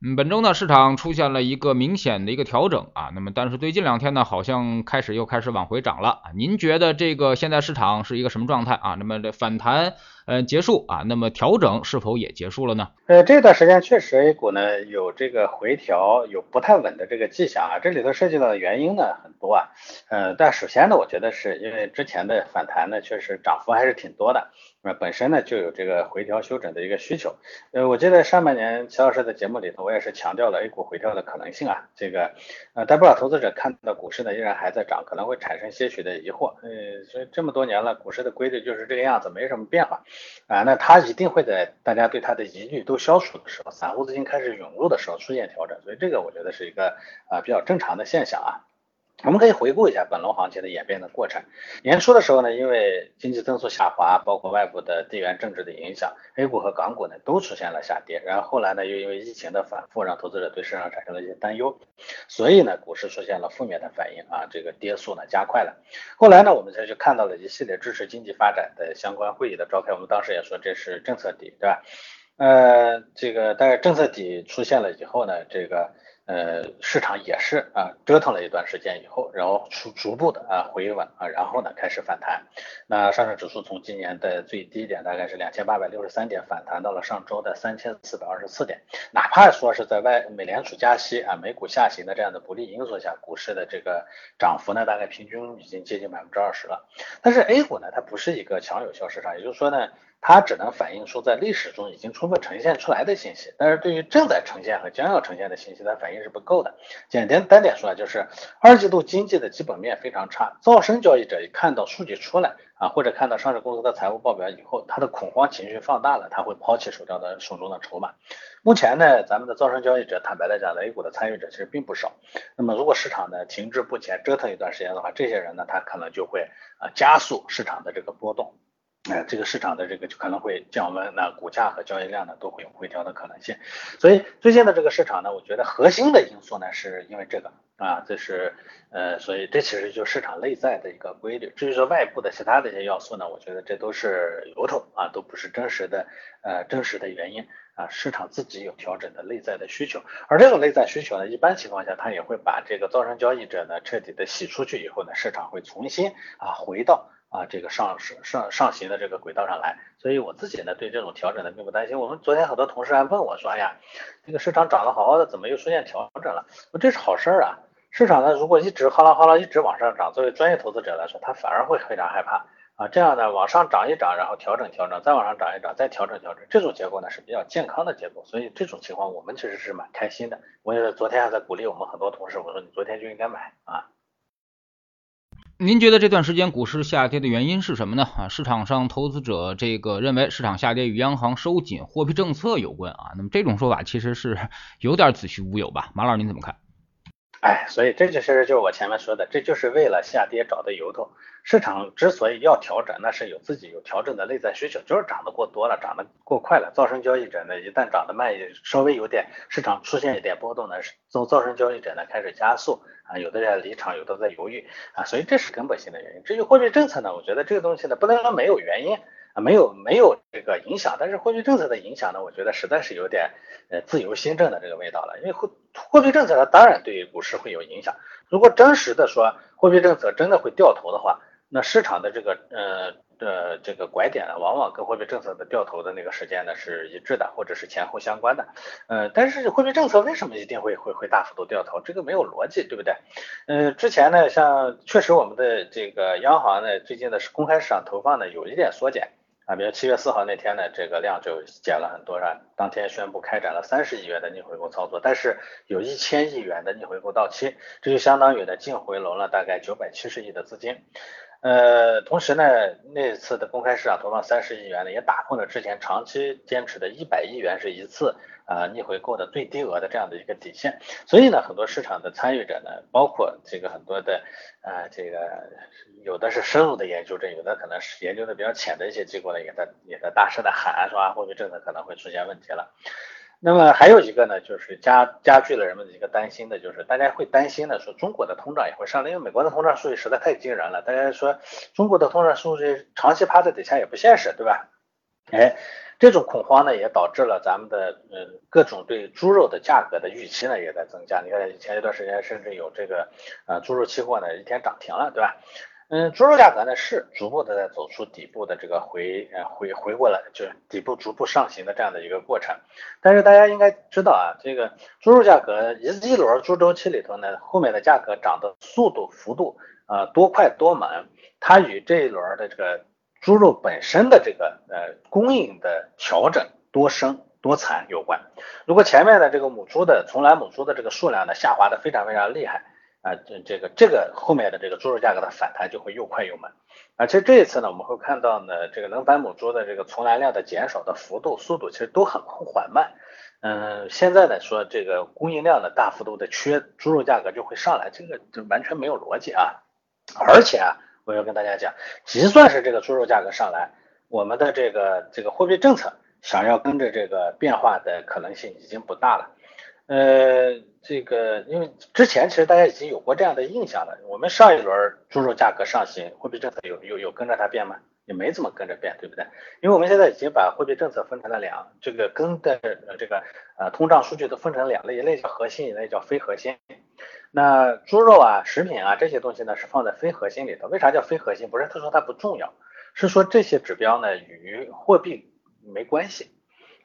嗯，本周呢，市场出现了一个明显的一个调整啊，那么但是最近两天呢，好像开始又开始往回涨了啊。您觉得这个现在市场是一个什么状态啊？那么这反弹呃结束啊，那么调整是否也结束了呢？呃，这段时间确实 A 股呢有这个回调，有不太稳的这个迹象啊。这里头涉及到的原因呢很多啊，呃，但首先呢，我觉得是因为之前的反弹呢，确实涨幅还是挺多的。本身呢就有这个回调修整的一个需求，呃，我记得上半年齐老师的节目里头，我也是强调了 A 股回调的可能性啊，这个呃，但不少投资者看到股市呢依然还在涨，可能会产生些许的疑惑，呃，所以这么多年了，股市的规律就是这个样子，没什么变化。啊，那它一定会在大家对它的疑虑都消除的时候，散户资金开始涌入的时候出现调整，所以这个我觉得是一个啊比较正常的现象啊。我们可以回顾一下本轮行情的演变的过程。年初的时候呢，因为经济增速下滑，包括外部的地缘政治的影响，A 股和港股呢都出现了下跌。然后后来呢，又因为疫情的反复，让投资者对市场产生了一些担忧，所以呢，股市出现了负面的反应啊，这个跌速呢加快了。后来呢，我们才去看到了一系列支持经济发展的相关会议的召开。我们当时也说这是政策底，对吧？呃，这个但是政策底出现了以后呢，这个。呃，市场也是啊，折腾了一段时间以后，然后逐逐步的啊回稳啊，然后呢开始反弹。那上证指数从今年的最低点大概是两千八百六十三点，反弹到了上周的三千四百二十四点。哪怕说是在外美联储加息啊，美股下行的这样的不利因素下，股市的这个涨幅呢，大概平均已经接近百分之二十了。但是 A 股呢，它不是一个强有效市场，也就是说呢。它只能反映出在历史中已经充分呈现出来的信息，但是对于正在呈现和将要呈现的信息，它反应是不够的。简单单点说，就是二季度经济的基本面非常差，噪声交易者一看到数据出来啊，或者看到上市公司的财务报表以后，他的恐慌情绪放大了，他会抛弃手上的手中的筹码。目前呢，咱们的噪声交易者，坦白来讲，A 股的参与者其实并不少。那么如果市场呢停滞不前，折腾一段时间的话，这些人呢，他可能就会啊加速市场的这个波动。哎，这个市场的这个就可能会降温，那股价和交易量呢都会有回调的可能性。所以最近的这个市场呢，我觉得核心的因素呢，是因为这个啊，这是呃，所以这其实就是市场内在的一个规律。至于说外部的其他的一些要素呢，我觉得这都是由头啊，都不是真实的呃真实的原因啊，市场自己有调整的内在的需求，而这种内在需求呢，一般情况下它也会把这个造成交易者呢彻底的洗出去以后呢，市场会重新啊回到。啊，这个上上上行的这个轨道上来，所以我自己呢对这种调整呢并不担心。我们昨天很多同事还问我说，哎呀，这个市场涨得好好的，怎么又出现调整了？我这是好事儿啊！市场呢如果一直哗啦哗啦一直往上涨，作为专业投资者来说，他反而会非常害怕啊。这样呢往上涨一涨，然后调整调整，再往上涨一涨，再调整调整，这种结果呢是比较健康的结果。所以这种情况我们其实是蛮开心的。我也是昨天还在鼓励我们很多同事，我说你昨天就应该买啊。您觉得这段时间股市下跌的原因是什么呢？啊，市场上投资者这个认为市场下跌与央行收紧货币政策有关啊。那么这种说法其实是有点子虚乌有吧？马老师您怎么看？哎，所以这就其实就是我前面说的，这就是为了下跌找的由头。市场之所以要调整，那是有自己有调整的内在需求，就是涨得过多了，涨得过快了。噪声交易者呢，一旦涨得慢，稍微有点市场出现一点波动呢，从噪声交易者呢开始加速。啊，有的人离场，有的在犹豫啊，所以这是根本性的原因。至于货币政策呢，我觉得这个东西呢，不能说没有原因啊，没有没有这个影响，但是货币政策的影响呢，我觉得实在是有点呃自由新政的这个味道了。因为货货币政策它，当然对股市会有影响。如果真实的说货币政策真的会掉头的话，那市场的这个呃。呃这个拐点呢，往往跟货币政策的掉头的那个时间呢是一致的，或者是前后相关的。呃，但是货币政策为什么一定会会会大幅度掉头？这个没有逻辑，对不对？呃，之前呢，像确实我们的这个央行呢，最近的是公开市场投放呢有一点缩减啊，比如七月四号那天呢，这个量就减了很多，是吧？当天宣布开展了三十亿元的逆回购操作，但是有一千亿元的逆回购到期，这就相当于呢净回笼了大概九百七十亿的资金。呃，同时呢，那次的公开市场投放三十亿元呢，也打破了之前长期坚持的一百亿元是一次啊逆回购的最低额的这样的一个底线。所以呢，很多市场的参与者呢，包括这个很多的啊这个有的是深入的研究者，有的可能是研究的比较浅的一些机构呢，也在也在大声的喊说啊，货币政策可能会出现问题了。那么还有一个呢，就是加加剧了人们的一个担心的，就是大家会担心的说中国的通胀也会上来，因为美国的通胀数据实在太惊人了，大家说中国的通胀数据长期趴在底下也不现实，对吧？哎，这种恐慌呢，也导致了咱们的呃各种对猪肉的价格的预期呢也在增加。你看前一段时间甚至有这个呃猪肉期货呢一天涨停了，对吧？嗯，猪肉价格呢是逐步的在走出底部的这个回呃回回过来，就是底部逐步上行的这样的一个过程。但是大家应该知道啊，这个猪肉价格一一轮猪周期里头呢，后面的价格涨的速度幅度啊多快多猛，它与这一轮的这个猪肉本身的这个呃供应的调整多生多惨有关。如果前面的这个母猪的从来母猪的这个数量呢下滑的非常非常厉害。啊，这这个这个后面的这个猪肉价格的反弹就会又快又猛，而且这一次呢，我们会看到呢，这个能繁母猪的这个从栏量的减少的幅度、速度其实都很缓慢。嗯，现在呢说这个供应量的大幅度的缺，猪肉价格就会上来，这个就完全没有逻辑啊。而且啊，我要跟大家讲，即算是这个猪肉价格上来，我们的这个这个货币政策想要跟着这个变化的可能性已经不大了。呃，这个因为之前其实大家已经有过这样的印象了。我们上一轮猪肉价格上行，货币政策有有有跟着它变吗？也没怎么跟着变，对不对？因为我们现在已经把货币政策分成了两，这个跟的这个呃通胀数据都分成两类，一类叫核心，一类叫非核心。那猪肉啊、食品啊这些东西呢是放在非核心里头。为啥叫非核心？不是他说它不重要，是说这些指标呢与货币没关系。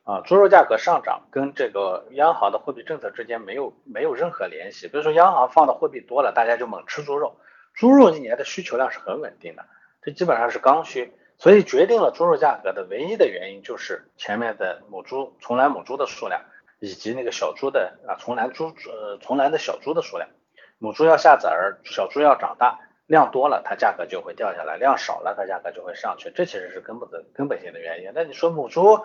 啊，猪肉价格上涨跟这个央行的货币政策之间没有没有任何联系。比如说央行放的货币多了，大家就猛吃猪肉，猪肉一年的需求量是很稳定的，这基本上是刚需。所以决定了猪肉价格的唯一的原因就是前面的母猪从栏母猪的数量以及那个小猪的啊从栏猪呃从栏的小猪的数量，母猪要下崽儿，小猪要长大。量多了，它价格就会掉下来；量少了，它价格就会上去。这其实是根本的根本性的原因。那你说母猪，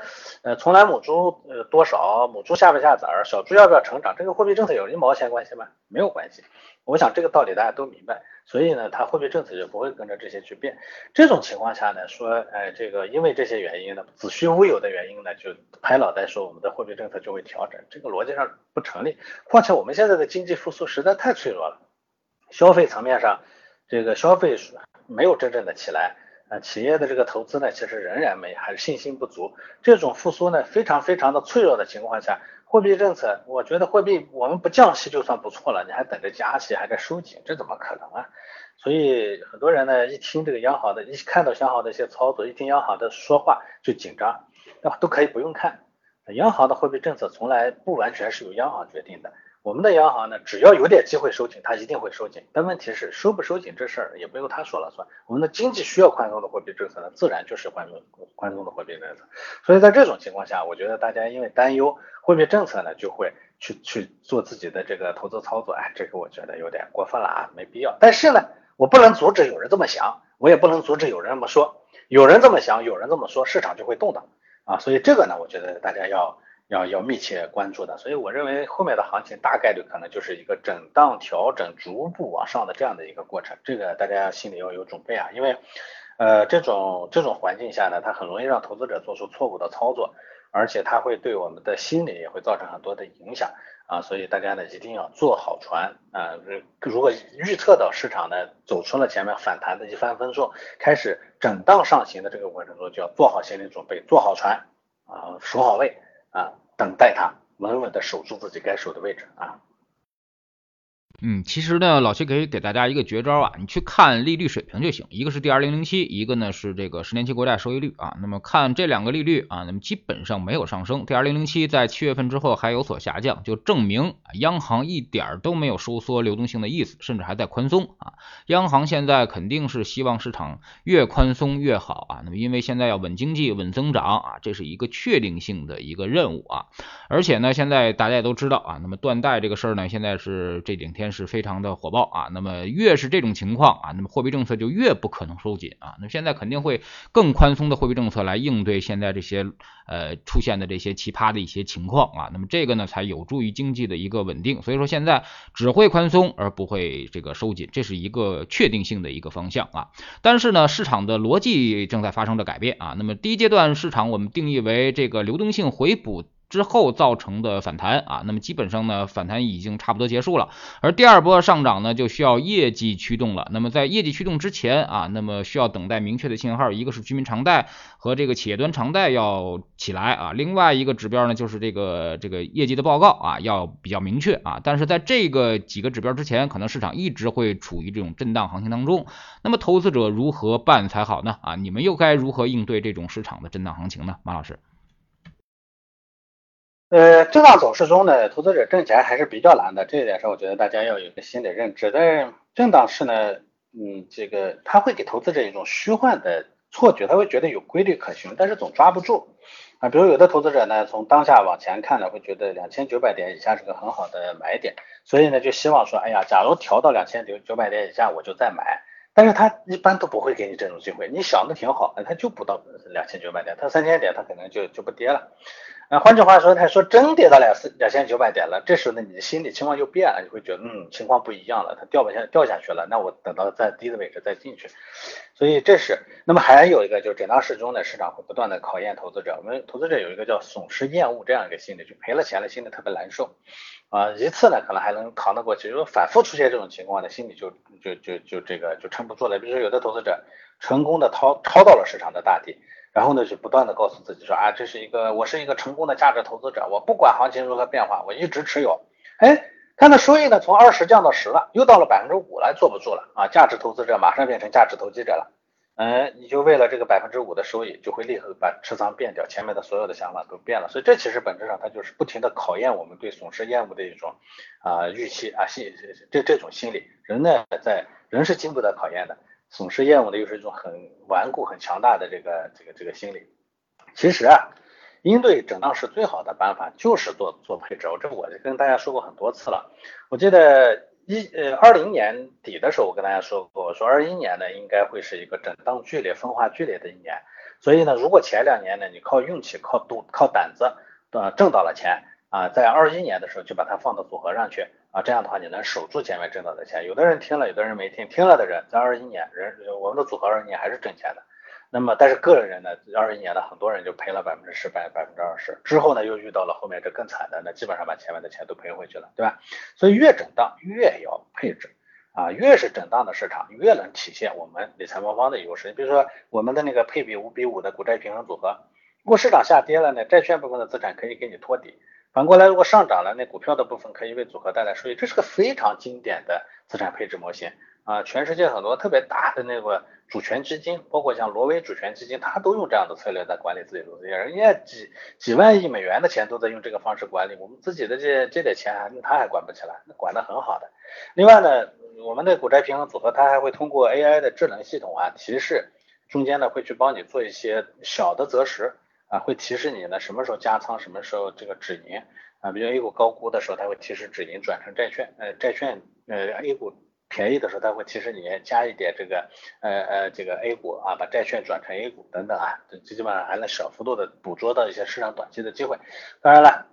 呃，从来母猪呃多少，母猪下不下崽儿，小猪要不要成长，这个货币政策有一毛钱关系吗？没有关系。我想这个道理大家都明白，所以呢，它货币政策就不会跟着这些去变。这种情况下呢，说，哎，这个因为这些原因呢，子虚乌有的原因呢，就拍脑袋说我们的货币政策就会调整，这个逻辑上不成立。况且我们现在的经济复苏实在太脆弱了，消费层面上。这个消费没有真正的起来，啊，企业的这个投资呢，其实仍然没，还是信心不足。这种复苏呢，非常非常的脆弱的情况下，货币政策，我觉得货币我们不降息就算不错了，你还等着加息，还在收紧，这怎么可能啊？所以很多人呢，一听这个央行的，一看到央行的一些操作，一听央行的说话就紧张，那都可以不用看，央行的货币政策从来不完全是由央行决定的。我们的央行呢，只要有点机会收紧，它一定会收紧。但问题是，收不收紧这事儿也不由他说了算。我们的经济需要宽松的货币政策呢，自然就是宽松宽松的货币政策。所以在这种情况下，我觉得大家因为担忧货币政策呢，就会去去做自己的这个投资操作。哎，这个我觉得有点过分了啊，没必要。但是呢，我不能阻止有人这么想，我也不能阻止有人这么说。有人这么想，有人这么说，市场就会动荡啊。所以这个呢，我觉得大家要。要要密切关注的，所以我认为后面的行情大概率可能就是一个震荡调整、逐步往上的这样的一个过程，这个大家心里要有准备啊，因为呃这种这种环境下呢，它很容易让投资者做出错误的操作，而且它会对我们的心理也会造成很多的影响啊，所以大家呢一定要做好船啊，如果预测到市场呢走出了前面反弹的一帆风顺，开始震荡上行的这个过程中，就要做好心理准备，做好船啊，守好位。啊，等待他稳稳的守住自己该守的位置啊。嗯，其实呢，老七可以给大家一个绝招啊，你去看利率水平就行，一个是 D 二零零七，一个呢是这个十年期国债收益率啊。那么看这两个利率啊，那么基本上没有上升，D 二零零七在七月份之后还有所下降，就证明央行一点都没有收缩流动性的意思，甚至还在宽松啊。央行现在肯定是希望市场越宽松越好啊。那么因为现在要稳经济、稳增长啊，这是一个确定性的一个任务啊。而且呢，现在大家也都知道啊，那么断贷这个事儿呢，现在是这两天。是非常的火爆啊，那么越是这种情况啊，那么货币政策就越不可能收紧啊，那现在肯定会更宽松的货币政策来应对现在这些呃出现的这些奇葩的一些情况啊，那么这个呢才有助于经济的一个稳定，所以说现在只会宽松而不会这个收紧，这是一个确定性的一个方向啊，但是呢市场的逻辑正在发生着改变啊，那么第一阶段市场我们定义为这个流动性回补。之后造成的反弹啊，那么基本上呢反弹已经差不多结束了，而第二波上涨呢就需要业绩驱动了。那么在业绩驱动之前啊，那么需要等待明确的信号，一个是居民偿贷和这个企业端偿贷要起来啊，另外一个指标呢就是这个这个业绩的报告啊要比较明确啊。但是在这个几个指标之前，可能市场一直会处于这种震荡行情当中。那么投资者如何办才好呢？啊，你们又该如何应对这种市场的震荡行情呢？马老师？呃，震荡走势中呢，投资者挣钱还是比较难的，这一点上我觉得大家要有一个心理认知。但是震荡市呢，嗯，这个它会给投资者一种虚幻的错觉，他会觉得有规律可循，但是总抓不住啊。比如有的投资者呢，从当下往前看呢，会觉得两千九百点以下是个很好的买点，所以呢，就希望说，哎呀，假如调到两千九九百点以下，我就再买。但是他一般都不会给你这种机会，你想的挺好，他就不到两千九百点，他三千点他可能就就不跌了。啊，换句话说，他说真跌到两四两千九百点了，这时候呢，你的心理情况就变了，你会觉得，嗯，情况不一样了，它掉不下掉下去了，那我等到再低的位置再进去。所以这是，那么还有一个就是震荡市中的市场会不断的考验投资者，我们投资者有一个叫损失厌恶这样一个心理，就赔了钱了，心里特别难受。啊，一次呢可能还能扛得过去，如果反复出现这种情况呢，心里就就就就这个就撑不住了。比如说有的投资者成功的掏抄到了市场的大底。然后呢，就不断的告诉自己说啊，这是一个我是一个成功的价值投资者，我不管行情如何变化，我一直持有。哎，看到收益呢从二十降到十了，又到了百分之五了，坐不住了啊！价值投资者马上变成价值投机者了。嗯，你就为了这个百分之五的收益，就会立刻把持仓变掉，前面的所有的想法都变了。所以这其实本质上它就是不停的考验我们对损失厌恶的一种啊预期啊心这这种心理。人呢在人是经不得考验的。损失厌恶的又是一种很顽固、很强大的这个这个这个心理。其实啊，应对震荡市最好的办法就是做做配置。我这我跟大家说过很多次了。我记得一呃二零年底的时候，我跟大家说过，我说二一年呢应该会是一个震荡剧烈、分化剧烈的一年。所以呢，如果前两年呢你靠运气、靠赌、靠胆子啊挣到了钱啊，在二一年的时候就把它放到组合上去。这样的话你能守住前面挣到的钱。有的人听了，有的人没听。听了的人在二一年，人我们的组合二一年还是挣钱的。那么，但是个人呢，二一年的很多人就赔了百分之十、百百分之二十。之后呢，又遇到了后面这更惨的，那基本上把前面的钱都赔回去了，对吧？所以越震荡越要配置啊，越是震荡的市场，越能体现我们理财魔方的优势。你比如说我们的那个配比五比五的股债平衡组合，如果市场下跌了呢，债券部分的资产可以给你托底。反过来，如果上涨了，那股票的部分可以为组合带来收益，这是个非常经典的资产配置模型啊！全世界很多特别大的那个主权基金，包括像挪威主权基金，它都用这样的策略在管理自己的资产，人家几几万亿美元的钱都在用这个方式管理，我们自己的这这点钱，他还管不起来，管得很好的。另外呢，我们的股债平衡组合，它还会通过 AI 的智能系统啊提示，中间呢会去帮你做一些小的择时。啊，会提示你呢什么时候加仓，什么时候这个止盈啊。比如 A 股高估的时候，它会提示止盈转成债券，呃，债券呃 A 股便宜的时候，它会提示你加一点这个呃呃这个 A 股啊，把债券转成 A 股等等啊，这基本上还能小幅度的捕捉到一些市场短期的机会。当然了，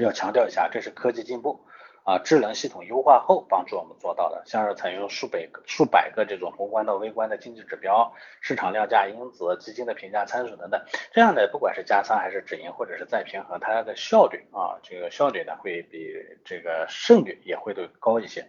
要强调一下，这是科技进步。啊，智能系统优化后帮助我们做到的，像是采用数百个、数百个这种宏观到微观的经济指标、市场量价因子、基金的评价参数等等，这样的不管是加仓还是止盈或者是再平衡，它的效率啊，这个效率呢会比这个胜率也会都高一些。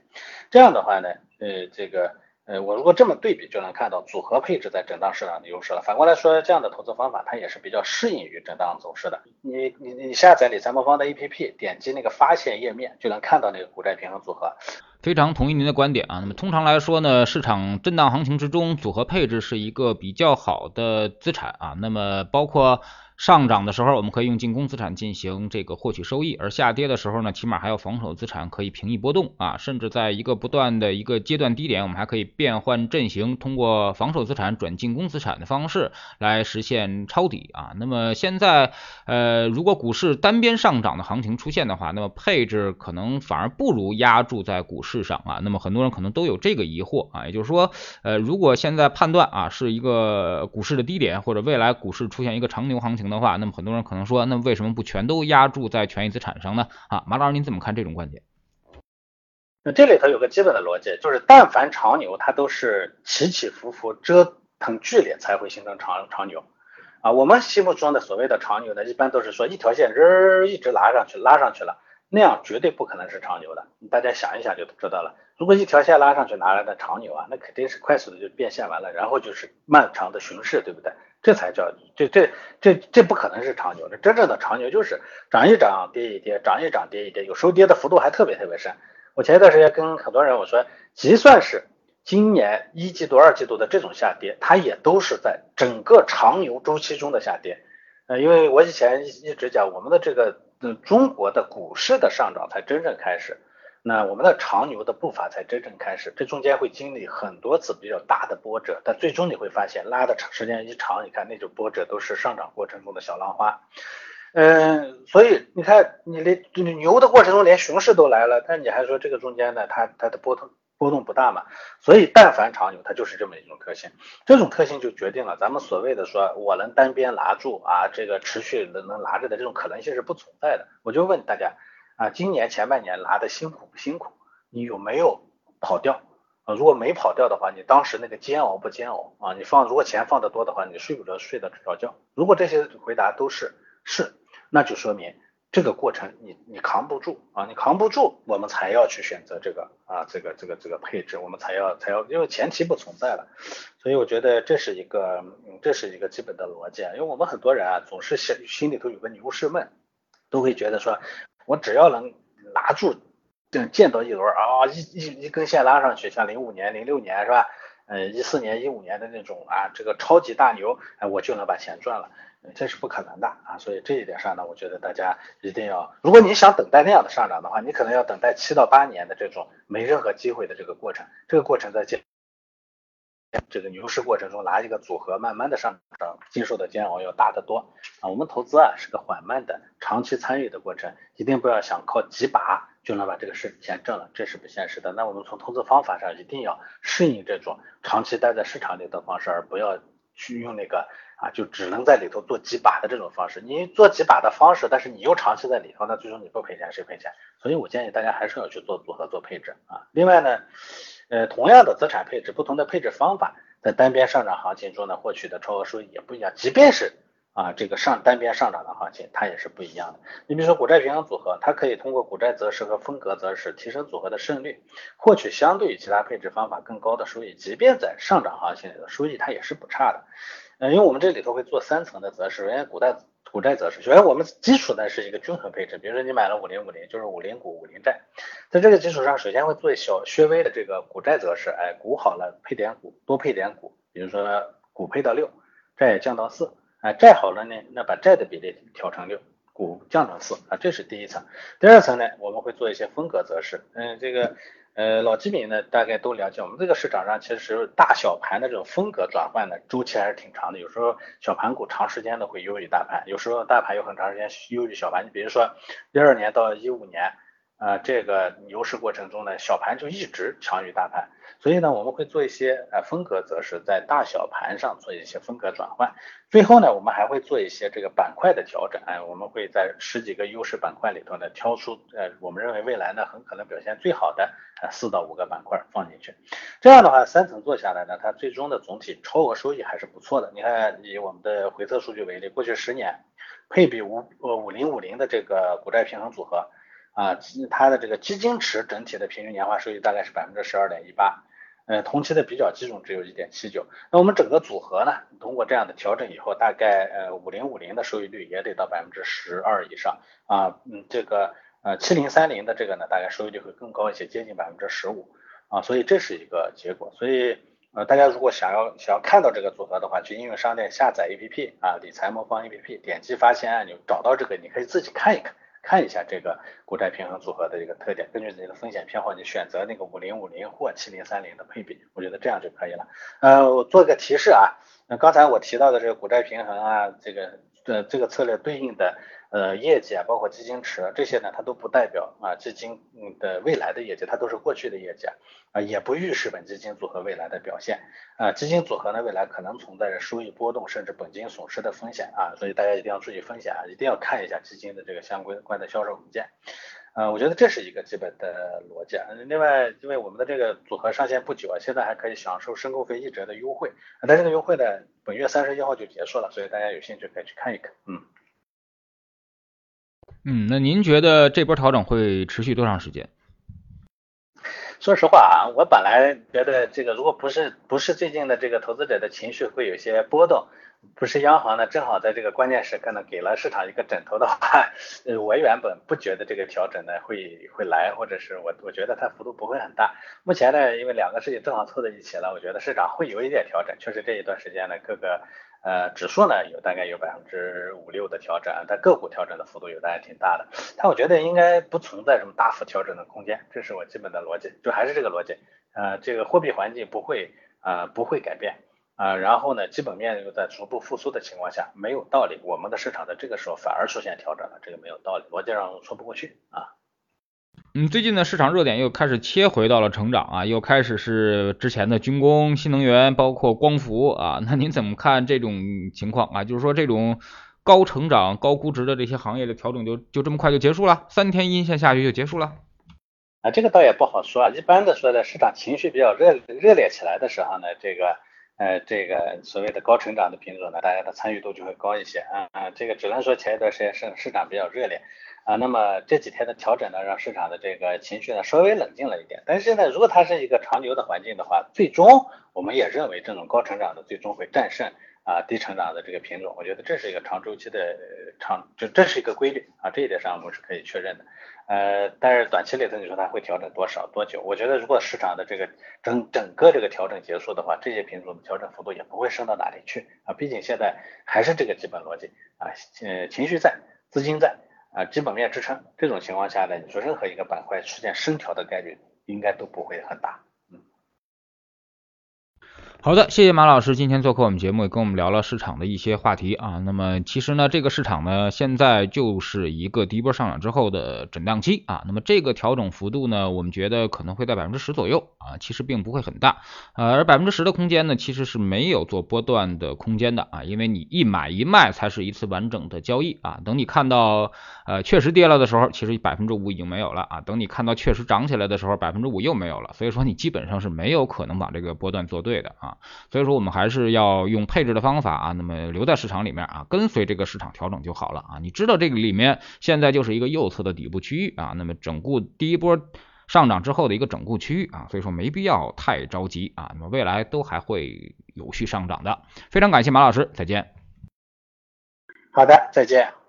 这样的话呢，呃，这个。呃，我如果这么对比，就能看到组合配置在震荡市场的优势了。反过来说，这样的投资方法它也是比较适应于震荡走势的。你你你下载理财魔方的 APP，点击那个发现页面，就能看到那个股债平衡组合。非常同意您的观点啊。那么通常来说呢，市场震荡行情之中，组合配置是一个比较好的资产啊。那么包括。上涨的时候，我们可以用进攻资产进行这个获取收益；而下跌的时候呢，起码还有防守资产可以平抑波动啊。甚至在一个不断的一个阶段低点，我们还可以变换阵型，通过防守资产转进攻资产的方式来实现抄底啊。那么现在，呃，如果股市单边上涨的行情出现的话，那么配置可能反而不如压注在股市上啊。那么很多人可能都有这个疑惑啊，也就是说，呃，如果现在判断啊是一个股市的低点，或者未来股市出现一个长牛行情。的话，那么很多人可能说，那为什么不全都压注在权益资产上呢？啊，马老师您怎么看这种观点？那这里头有个基本的逻辑，就是但凡长牛，它都是起起伏伏、折腾剧烈才会形成长长牛啊，我们心目中的所谓的长牛呢，一般都是说一条线日一直拉上去，拉上去了，那样绝对不可能是长牛的。大家想一想就知道了。如果一条线拉上去哪来的长牛啊？那肯定是快速的就变现完了，然后就是漫长的熊市，对不对？这才叫这这这这不可能是长牛。这真正的长牛就是涨一涨跌一跌，涨一涨跌一跌，有时候跌的幅度还特别特别深。我前一段时间跟很多人我说，即算是今年一季度、二季度的这种下跌，它也都是在整个长牛周期中的下跌。呃，因为我以前一一直讲，我们的这个嗯中国的股市的上涨才真正开始。那我们的长牛的步伐才真正开始，这中间会经历很多次比较大的波折，但最终你会发现拉的长时间一长，你看那种波折都是上涨过程中的小浪花，嗯，所以你看你连牛的过程中连熊市都来了，但你还说这个中间呢，它它的波动波动不大嘛？所以但凡长牛，它就是这么一种特性，这种特性就决定了咱们所谓的说我能单边拿住啊，这个持续能能拿着的这种可能性是不存在的。我就问大家。啊，今年前半年拿的辛苦不辛苦？你有没有跑掉啊？如果没跑掉的话，你当时那个煎熬不煎熬啊？你放如果钱放的多的话，你睡不着睡得着觉。如果这些回答都是是，那就说明这个过程你你扛不住啊，你扛不住，我们才要去选择这个啊这个这个这个配置，我们才要才要，因为前提不存在了。所以我觉得这是一个这是一个基本的逻辑啊，因为我们很多人啊总是心心里头有个牛市梦，都会觉得说。我只要能拿住，见见到一轮啊，一一一根线拉上去，像零五年、零六年是吧？嗯，一四年、一五年的那种啊，这个超级大牛，哎，我就能把钱赚了，这是不可能的啊。所以这一点上呢，我觉得大家一定要，如果你想等待那样的上涨的话，你可能要等待七到八年的这种没任何机会的这个过程，这个过程在建。这个牛市过程中拿一个组合慢慢的上涨，经受的煎熬要大得多啊！我们投资啊是个缓慢的、长期参与的过程，一定不要想靠几把就能把这个事钱挣了，这是不现实的。那我们从投资方法上一定要适应这种长期待在市场里的方式，而不要去用那个啊就只能在里头做几把的这种方式。你做几把的方式，但是你又长期在里头，那最终你不赔钱谁赔钱？所以我建议大家还是要去做组合做配置啊。另外呢。呃，同样的资产配置，不同的配置方法，在单边上涨行情中呢，获取的超额收益也不一样。即便是啊，这个上单边上涨的行情，它也是不一样的。你比如说股债平衡组合，它可以通过股债择时和风格择时提升组合的胜率，获取相对于其他配置方法更高的收益。即便在上涨行情里的收益，它也是不差的。嗯，因为我们这里头会做三层的择时，因为股债。股债择时，首先我们基础呢是一个均衡配置，比如说你买了五零五零，就是五零股五零债，在这个基础上，首先会做小略微的这个股债择时，哎，股好了配点股，多配点股，比如说股配到六，债降到四，哎，债好了呢，那把债的比例调成六，股降到四，啊，这是第一层。第二层呢，我们会做一些风格择时，嗯，这个。呃，老基民呢，大概都了解，我们这个市场上其实大小盘的这种风格转换的周期还是挺长的，有时候小盘股长时间的会优于大盘，有时候大盘有很长时间优于小盘。你比如说一二年到一五年。啊，这个牛市过程中呢，小盘就一直强于大盘，所以呢，我们会做一些呃风格则是在大小盘上做一些风格转换。最后呢，我们还会做一些这个板块的调整，哎，我们会在十几个优势板块里头呢，挑出呃我们认为未来呢很可能表现最好的呃四到五个板块放进去。这样的话，三层做下来呢，它最终的总体超额收益还是不错的。你看，以我们的回测数据为例，过去十年配比五呃五零五零的这个股债平衡组合。啊，它的这个基金池整体的平均年化收益大概是百分之十二点一八，呃，同期的比较基准只有一点七九。那我们整个组合呢，通过这样的调整以后，大概呃五零五零的收益率也得到百分之十二以上啊，嗯，这个呃七零三零的这个呢，大概收益率会更高一些，接近百分之十五啊，所以这是一个结果。所以呃，大家如果想要想要看到这个组合的话，去应用商店下载 APP 啊，理财魔方 APP，点击发现按钮，找到这个，你可以自己看一看。看一下这个股债平衡组合的一个特点，根据自己的风险偏好，你选择那个五零五零或七零三零的配比，我觉得这样就可以了。呃，我做个提示啊，那刚才我提到的这个股债平衡啊，这个呃这个策略对应的。呃，业绩啊，包括基金池这些呢，它都不代表啊基金的未来的业绩，它都是过去的业绩啊，也不预示本基金组合未来的表现啊。基金组合呢，未来可能存在着收益波动甚至本金损失的风险啊，所以大家一定要注意风险啊，一定要看一下基金的这个相关关的销售文件。呃，我觉得这是一个基本的逻辑。另外，因为我们的这个组合上线不久啊，现在还可以享受申购费一折的优惠。但这个优惠呢，本月三十一号就结束了，所以大家有兴趣可以去看一看。嗯。嗯，那您觉得这波调整会持续多长时间？说实话啊，我本来觉得这个如果不是不是最近的这个投资者的情绪会有些波动，不是央行呢正好在这个关键时刻呢给了市场一个枕头的话，呃，我原本不觉得这个调整呢会会来，或者是我我觉得它幅度不会很大。目前呢，因为两个事情正好凑在一起了，我觉得市场会有一点调整。确实这一段时间呢，各个。呃，指数呢有大概有百分之五六的调整，但个股调整的幅度有的还挺大的。但我觉得应该不存在什么大幅调整的空间，这是我基本的逻辑，就还是这个逻辑。呃，这个货币环境不会啊不会改变啊，然后呢，基本面又在逐步复苏的情况下，没有道理我们的市场在这个时候反而出现调整了，这个没有道理，逻辑上说不过去啊。嗯，最近呢，市场热点又开始切回到了成长啊，又开始是之前的军工、新能源，包括光伏啊。那您怎么看这种情况啊？就是说这种高成长、高估值的这些行业的调整就就这么快就结束了？三天阴线下去就结束了？啊，这个倒也不好说啊。一般的说呢，市场情绪比较热热烈起来的时候呢，这个呃这个所谓的高成长的品种呢，大家的参与度就会高一些啊啊。这个只能说前一段时间市市场比较热烈。啊，那么这几天的调整呢，让市场的这个情绪呢稍微冷静了一点。但是呢，如果它是一个长牛的环境的话，最终我们也认为这种高成长的最终会战胜啊低成长的这个品种。我觉得这是一个长周期的长，就这是一个规律啊，这一点上我们是可以确认的。呃，但是短期里头你说它会调整多少多久？我觉得如果市场的这个整整个这个调整结束的话，这些品种的调整幅度也不会升到哪里去啊。毕竟现在还是这个基本逻辑啊，呃，情绪在，资金在。啊，基本面支撑这种情况下呢，你说任何一个板块出现升调的概率应该都不会很大。好的，谢谢马老师今天做客我们节目，也跟我们聊了市场的一些话题啊。那么其实呢，这个市场呢，现在就是一个第一波上涨之后的震荡期啊。那么这个调整幅度呢，我们觉得可能会在百分之十左右啊，其实并不会很大。呃，而百分之十的空间呢，其实是没有做波段的空间的啊，因为你一买一卖才是一次完整的交易啊。等你看到呃确实跌了的时候，其实百分之五已经没有了啊。等你看到确实涨起来的时候，百分之五又没有了。所以说你基本上是没有可能把这个波段做对的啊。所以说我们还是要用配置的方法啊，那么留在市场里面啊，跟随这个市场调整就好了啊。你知道这个里面现在就是一个右侧的底部区域啊，那么整固第一波上涨之后的一个整固区域啊，所以说没必要太着急啊，那么未来都还会有序上涨的。非常感谢马老师，再见。好的，再见。